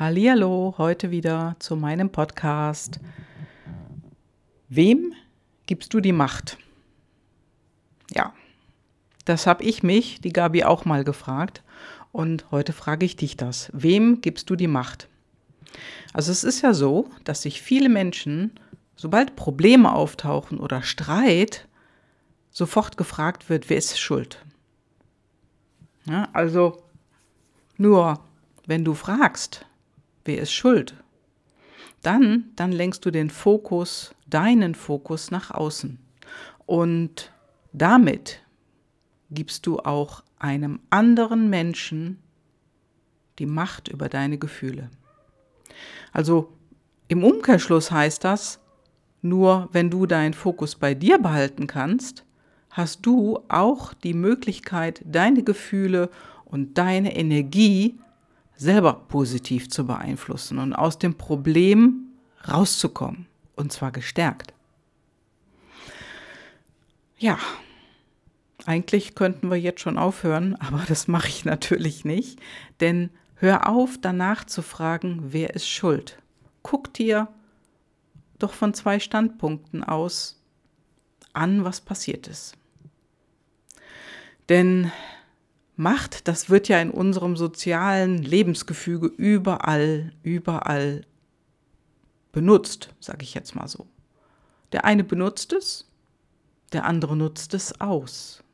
Hallihallo, heute wieder zu meinem Podcast. Wem gibst du die Macht? Ja, das habe ich mich, die Gabi, auch mal gefragt. Und heute frage ich dich das. Wem gibst du die Macht? Also es ist ja so, dass sich viele Menschen, sobald Probleme auftauchen oder Streit, sofort gefragt wird, wer ist schuld? Ja, also nur wenn du fragst, wer ist schuld? Dann, dann lenkst du den Fokus, deinen Fokus nach außen. Und damit gibst du auch einem anderen Menschen die Macht über deine Gefühle. Also im Umkehrschluss heißt das, nur wenn du deinen Fokus bei dir behalten kannst, hast du auch die Möglichkeit, deine Gefühle und deine Energie selber positiv zu beeinflussen und aus dem Problem rauszukommen. Und zwar gestärkt. Ja, eigentlich könnten wir jetzt schon aufhören, aber das mache ich natürlich nicht. Denn hör auf, danach zu fragen, wer ist schuld. Guck dir doch von zwei Standpunkten aus an, was passiert ist. Denn Macht, das wird ja in unserem sozialen Lebensgefüge überall, überall benutzt, sage ich jetzt mal so. Der eine benutzt es, der andere nutzt es aus.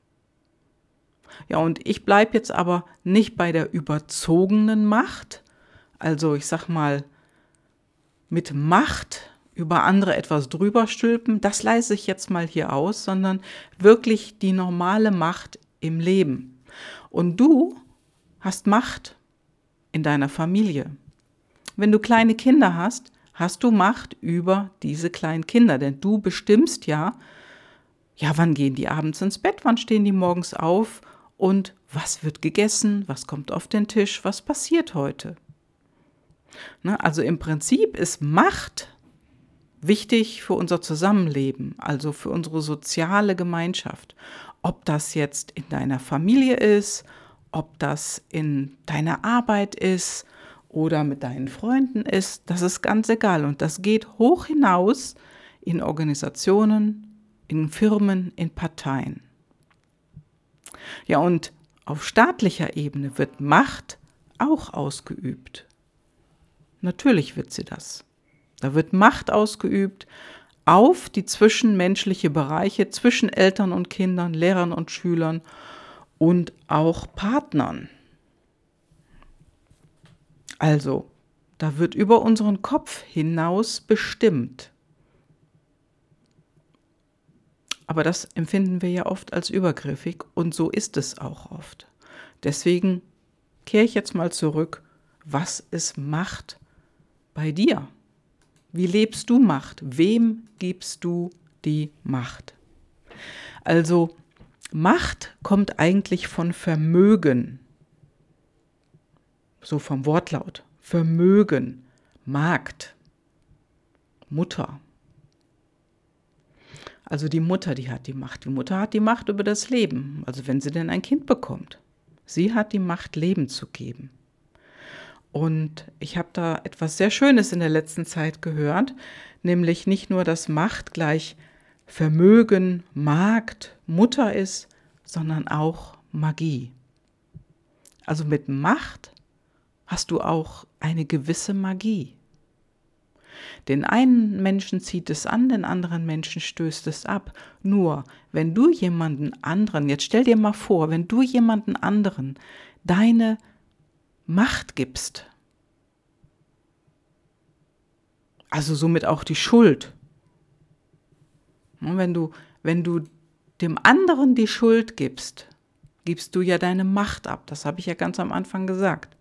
Ja, und ich bleibe jetzt aber nicht bei der überzogenen Macht, also ich sag mal, mit Macht über andere etwas drüber stülpen, das leise ich jetzt mal hier aus, sondern wirklich die normale Macht im Leben. Und du hast Macht in deiner Familie. Wenn du kleine Kinder hast, hast du Macht über diese kleinen Kinder, denn du bestimmst ja, ja, wann gehen die abends ins Bett, wann stehen die morgens auf und was wird gegessen, was kommt auf den Tisch, was passiert heute. Ne, also im Prinzip ist Macht wichtig für unser Zusammenleben, also für unsere soziale Gemeinschaft ob das jetzt in deiner Familie ist, ob das in deiner Arbeit ist oder mit deinen Freunden ist, das ist ganz egal. Und das geht hoch hinaus in Organisationen, in Firmen, in Parteien. Ja, und auf staatlicher Ebene wird Macht auch ausgeübt. Natürlich wird sie das. Da wird Macht ausgeübt auf die zwischenmenschliche Bereiche zwischen Eltern und Kindern, Lehrern und Schülern und auch Partnern. Also, da wird über unseren Kopf hinaus bestimmt. Aber das empfinden wir ja oft als übergriffig und so ist es auch oft. Deswegen kehre ich jetzt mal zurück. Was ist Macht bei dir? Wie lebst du Macht? Wem gibst du die Macht? Also Macht kommt eigentlich von Vermögen. So vom Wortlaut. Vermögen, Magd, Mutter. Also die Mutter, die hat die Macht. Die Mutter hat die Macht über das Leben, also wenn sie denn ein Kind bekommt. Sie hat die Macht, Leben zu geben. Und ich habe da etwas sehr Schönes in der letzten Zeit gehört, nämlich nicht nur, dass Macht gleich Vermögen, Magd, Mutter ist, sondern auch Magie. Also mit Macht hast du auch eine gewisse Magie. Den einen Menschen zieht es an, den anderen Menschen stößt es ab. Nur, wenn du jemanden anderen, jetzt stell dir mal vor, wenn du jemanden anderen deine Macht gibst. Also somit auch die Schuld. Und wenn du, wenn du dem anderen die Schuld gibst, gibst du ja deine Macht ab. Das habe ich ja ganz am Anfang gesagt.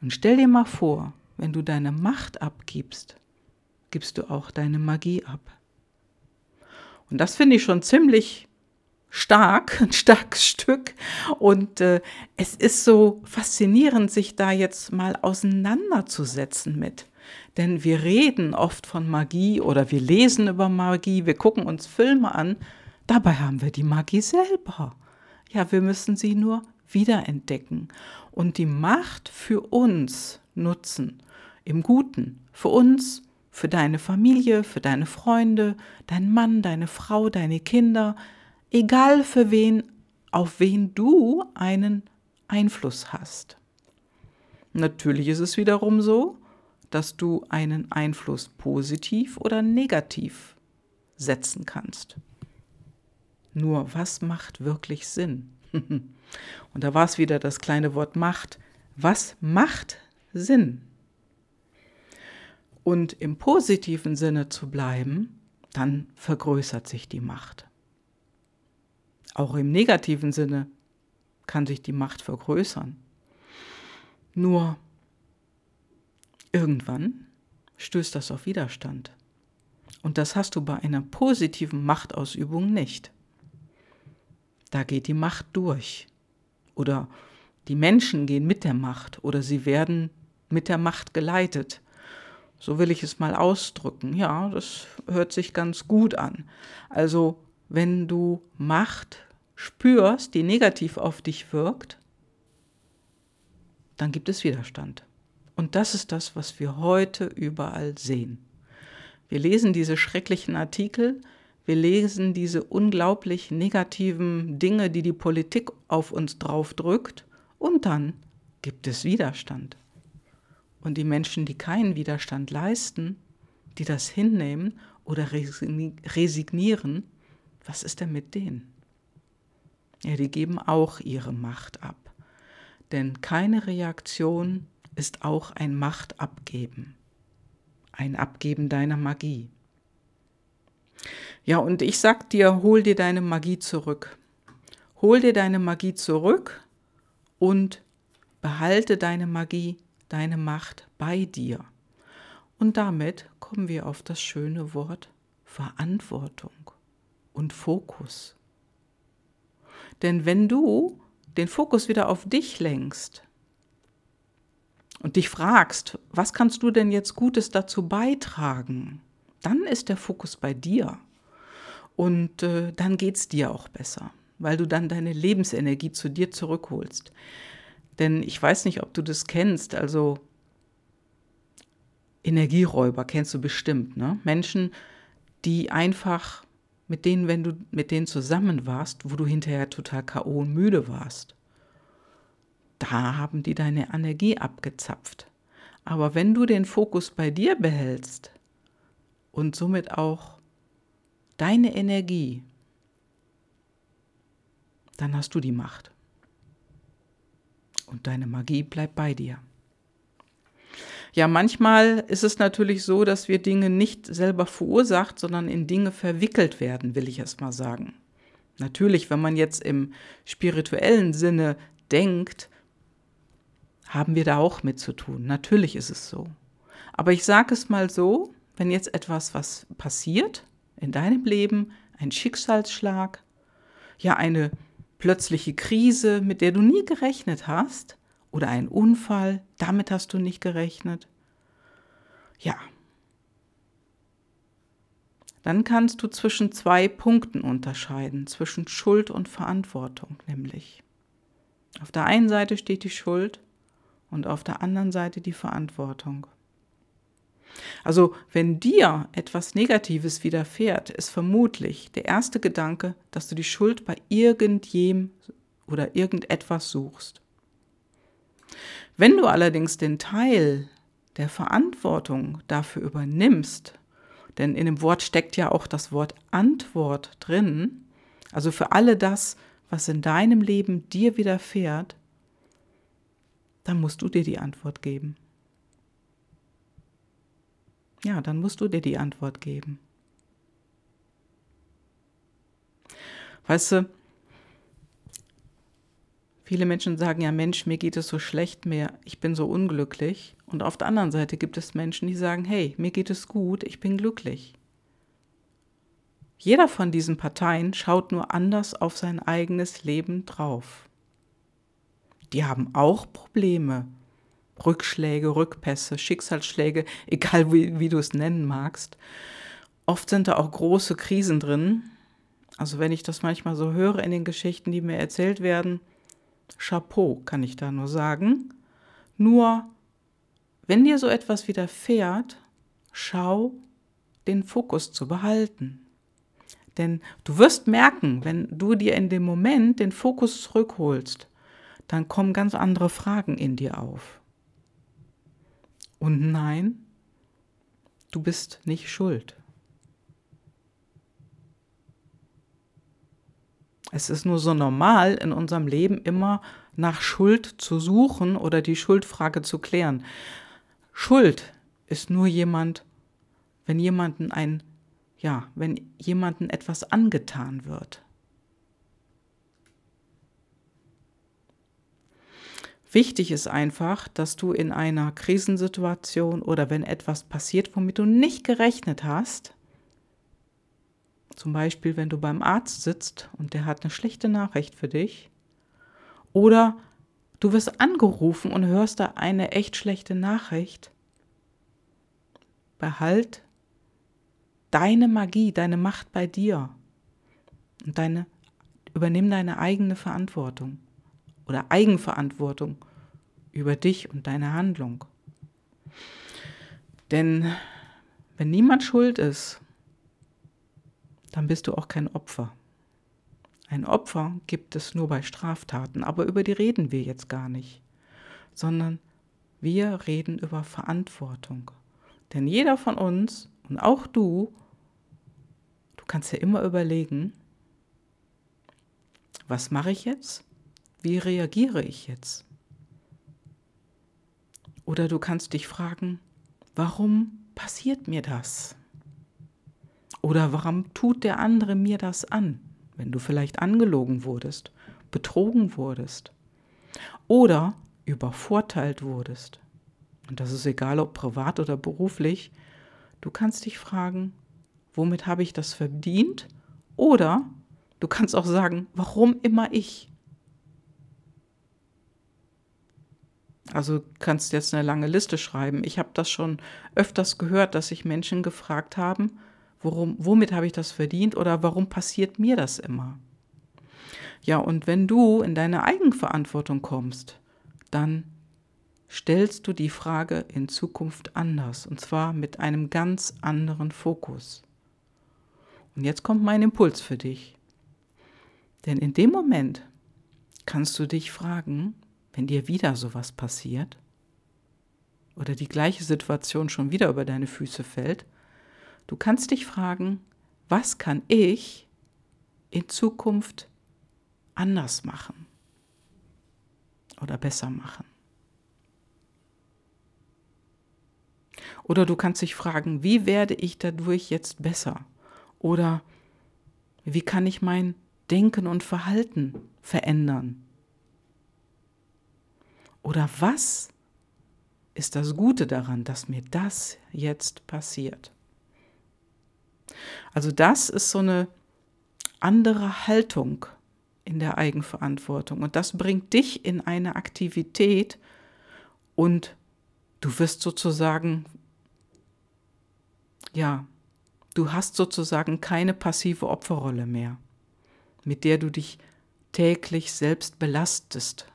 Und stell dir mal vor, wenn du deine Macht abgibst, gibst du auch deine Magie ab. Und das finde ich schon ziemlich stark, ein starkes Stück. Und äh, es ist so faszinierend, sich da jetzt mal auseinanderzusetzen mit. Denn wir reden oft von Magie oder wir lesen über Magie, wir gucken uns Filme an. Dabei haben wir die Magie selber. Ja, wir müssen sie nur wiederentdecken. Und die Macht für uns nutzen. Im Guten. Für uns, für deine Familie, für deine Freunde, dein Mann, deine Frau, deine Kinder, egal für wen, auf wen du einen Einfluss hast. Natürlich ist es wiederum so, dass du einen Einfluss positiv oder negativ setzen kannst. Nur was macht wirklich Sinn? Und da war es wieder das kleine Wort Macht. Was macht Sinn? Und im positiven Sinne zu bleiben, dann vergrößert sich die Macht. Auch im negativen Sinne kann sich die Macht vergrößern. Nur irgendwann stößt das auf Widerstand. Und das hast du bei einer positiven Machtausübung nicht. Da geht die Macht durch. Oder die Menschen gehen mit der Macht oder sie werden mit der Macht geleitet. So will ich es mal ausdrücken. Ja, das hört sich ganz gut an. Also, wenn du Macht spürst, die negativ auf dich wirkt, dann gibt es Widerstand. Und das ist das, was wir heute überall sehen. Wir lesen diese schrecklichen Artikel, wir lesen diese unglaublich negativen Dinge, die die Politik auf uns draufdrückt, und dann gibt es Widerstand. Und die Menschen, die keinen Widerstand leisten, die das hinnehmen oder resignieren, was ist denn mit denen? Ja, die geben auch ihre Macht ab. Denn keine Reaktion ist auch ein Machtabgeben, ein Abgeben deiner Magie. Ja, und ich sag dir, hol dir deine Magie zurück. Hol dir deine Magie zurück und behalte deine Magie, deine Macht bei dir. Und damit kommen wir auf das schöne Wort Verantwortung und Fokus. Denn wenn du den Fokus wieder auf dich lenkst und dich fragst, was kannst du denn jetzt Gutes dazu beitragen, dann ist der Fokus bei dir. Und äh, dann geht es dir auch besser, weil du dann deine Lebensenergie zu dir zurückholst. Denn ich weiß nicht, ob du das kennst, also Energieräuber kennst du bestimmt, ne? Menschen, die einfach mit denen, wenn du mit denen zusammen warst, wo du hinterher total K.O. und müde warst, da haben die deine Energie abgezapft. Aber wenn du den Fokus bei dir behältst und somit auch deine Energie, dann hast du die Macht. Und deine Magie bleibt bei dir. Ja, manchmal ist es natürlich so, dass wir Dinge nicht selber verursacht, sondern in Dinge verwickelt werden, will ich erst mal sagen. Natürlich, wenn man jetzt im spirituellen Sinne denkt, haben wir da auch mit zu tun. Natürlich ist es so. Aber ich sage es mal so, wenn jetzt etwas, was passiert in deinem Leben, ein Schicksalsschlag, ja eine plötzliche Krise, mit der du nie gerechnet hast, oder ein Unfall, damit hast du nicht gerechnet. Ja. Dann kannst du zwischen zwei Punkten unterscheiden, zwischen Schuld und Verantwortung nämlich. Auf der einen Seite steht die Schuld und auf der anderen Seite die Verantwortung. Also wenn dir etwas Negatives widerfährt, ist vermutlich der erste Gedanke, dass du die Schuld bei irgendjem oder irgendetwas suchst. Wenn du allerdings den Teil der Verantwortung dafür übernimmst, denn in dem Wort steckt ja auch das Wort Antwort drin, also für alle das, was in deinem Leben dir widerfährt, dann musst du dir die Antwort geben. Ja, dann musst du dir die Antwort geben. Weißt du, Viele Menschen sagen ja, Mensch, mir geht es so schlecht, mir, ich bin so unglücklich. Und auf der anderen Seite gibt es Menschen, die sagen, hey, mir geht es gut, ich bin glücklich. Jeder von diesen Parteien schaut nur anders auf sein eigenes Leben drauf. Die haben auch Probleme, Rückschläge, Rückpässe, Schicksalsschläge, egal wie, wie du es nennen magst. Oft sind da auch große Krisen drin. Also wenn ich das manchmal so höre in den Geschichten, die mir erzählt werden, Chapeau, kann ich da nur sagen. Nur wenn dir so etwas widerfährt, schau, den Fokus zu behalten. Denn du wirst merken, wenn du dir in dem Moment den Fokus zurückholst, dann kommen ganz andere Fragen in dir auf. Und nein, du bist nicht schuld. Es ist nur so normal in unserem Leben immer nach Schuld zu suchen oder die Schuldfrage zu klären. Schuld ist nur jemand, wenn jemanden ein, ja, wenn jemanden etwas angetan wird. Wichtig ist einfach, dass du in einer Krisensituation oder wenn etwas passiert, womit du nicht gerechnet hast, zum Beispiel wenn du beim Arzt sitzt und der hat eine schlechte Nachricht für dich, oder du wirst angerufen und hörst da eine echt schlechte Nachricht, behalt deine Magie, deine Macht bei dir. Und deine, übernimm deine eigene Verantwortung oder Eigenverantwortung über dich und deine Handlung. Denn wenn niemand schuld ist, dann bist du auch kein Opfer. Ein Opfer gibt es nur bei Straftaten, aber über die reden wir jetzt gar nicht, sondern wir reden über Verantwortung. Denn jeder von uns und auch du, du kannst ja immer überlegen, was mache ich jetzt? Wie reagiere ich jetzt? Oder du kannst dich fragen, warum passiert mir das? Oder warum tut der andere mir das an, wenn du vielleicht angelogen wurdest, betrogen wurdest oder übervorteilt wurdest? Und das ist egal, ob privat oder beruflich. Du kannst dich fragen, womit habe ich das verdient? Oder du kannst auch sagen, warum immer ich? Also kannst jetzt eine lange Liste schreiben. Ich habe das schon öfters gehört, dass sich Menschen gefragt haben, worum, womit habe ich das verdient oder warum passiert mir das immer? Ja, und wenn du in deine Eigenverantwortung kommst, dann stellst du die Frage in Zukunft anders und zwar mit einem ganz anderen Fokus. Und jetzt kommt mein Impuls für dich. Denn in dem Moment kannst du dich fragen, wenn dir wieder sowas passiert oder die gleiche Situation schon wieder über deine Füße fällt, du kannst dich fragen, was kann ich in Zukunft anders machen oder besser machen? Oder du kannst dich fragen, wie werde ich dadurch jetzt besser? Oder wie kann ich mein Denken und Verhalten verändern? Oder was ist das Gute daran, dass mir das jetzt passiert? Also das ist so eine andere Haltung in der Eigenverantwortung und das bringt dich in eine Aktivität und du wirst sozusagen, ja, du hast sozusagen keine passive Opferrolle mehr, mit der du dich täglich selbst belastest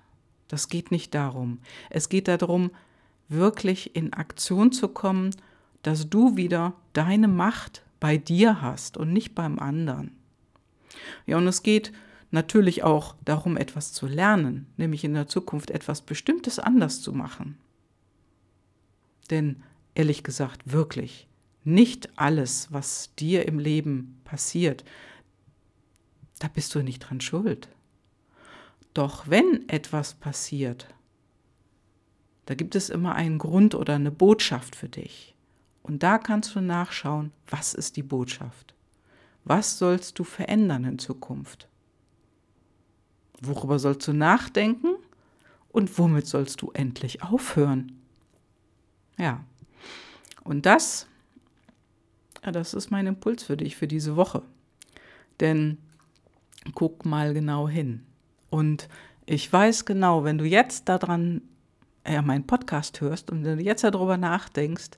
das geht nicht darum. Es geht darum, wirklich in Aktion zu kommen, dass du wieder deine Macht bei dir hast und nicht beim anderen. Ja, und es geht natürlich auch darum, etwas zu lernen, nämlich in der Zukunft etwas Bestimmtes anders zu machen. Denn ehrlich gesagt, wirklich, nicht alles, was dir im Leben passiert, da bist du nicht dran schuld. Doch wenn etwas passiert, da gibt es immer einen Grund oder eine Botschaft für dich. Und da kannst du nachschauen, was ist die Botschaft? Was sollst du verändern in Zukunft? Worüber sollst du nachdenken? Und womit sollst du endlich aufhören? Ja, und das, ja, das ist mein Impuls für dich für diese Woche. Denn guck mal genau hin. Und ich weiß genau, wenn du jetzt daran, ja, meinen Podcast hörst und wenn du jetzt darüber nachdenkst,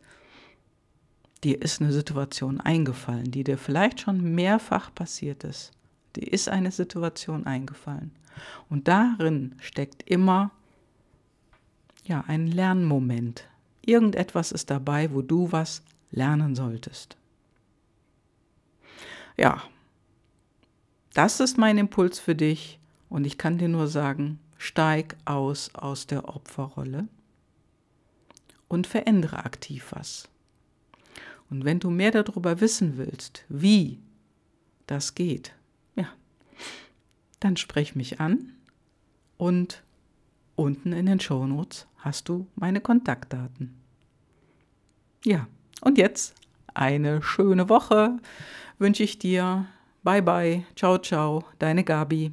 dir ist eine Situation eingefallen, die dir vielleicht schon mehrfach passiert ist. Dir ist eine Situation eingefallen. Und darin steckt immer ja, ein Lernmoment. Irgendetwas ist dabei, wo du was lernen solltest. Ja, das ist mein Impuls für dich und ich kann dir nur sagen, steig aus aus der Opferrolle und verändere aktiv was. Und wenn du mehr darüber wissen willst, wie das geht, ja, dann sprech mich an und unten in den Shownotes hast du meine Kontaktdaten. Ja, und jetzt eine schöne Woche wünsche ich dir. Bye bye, ciao ciao, deine Gabi.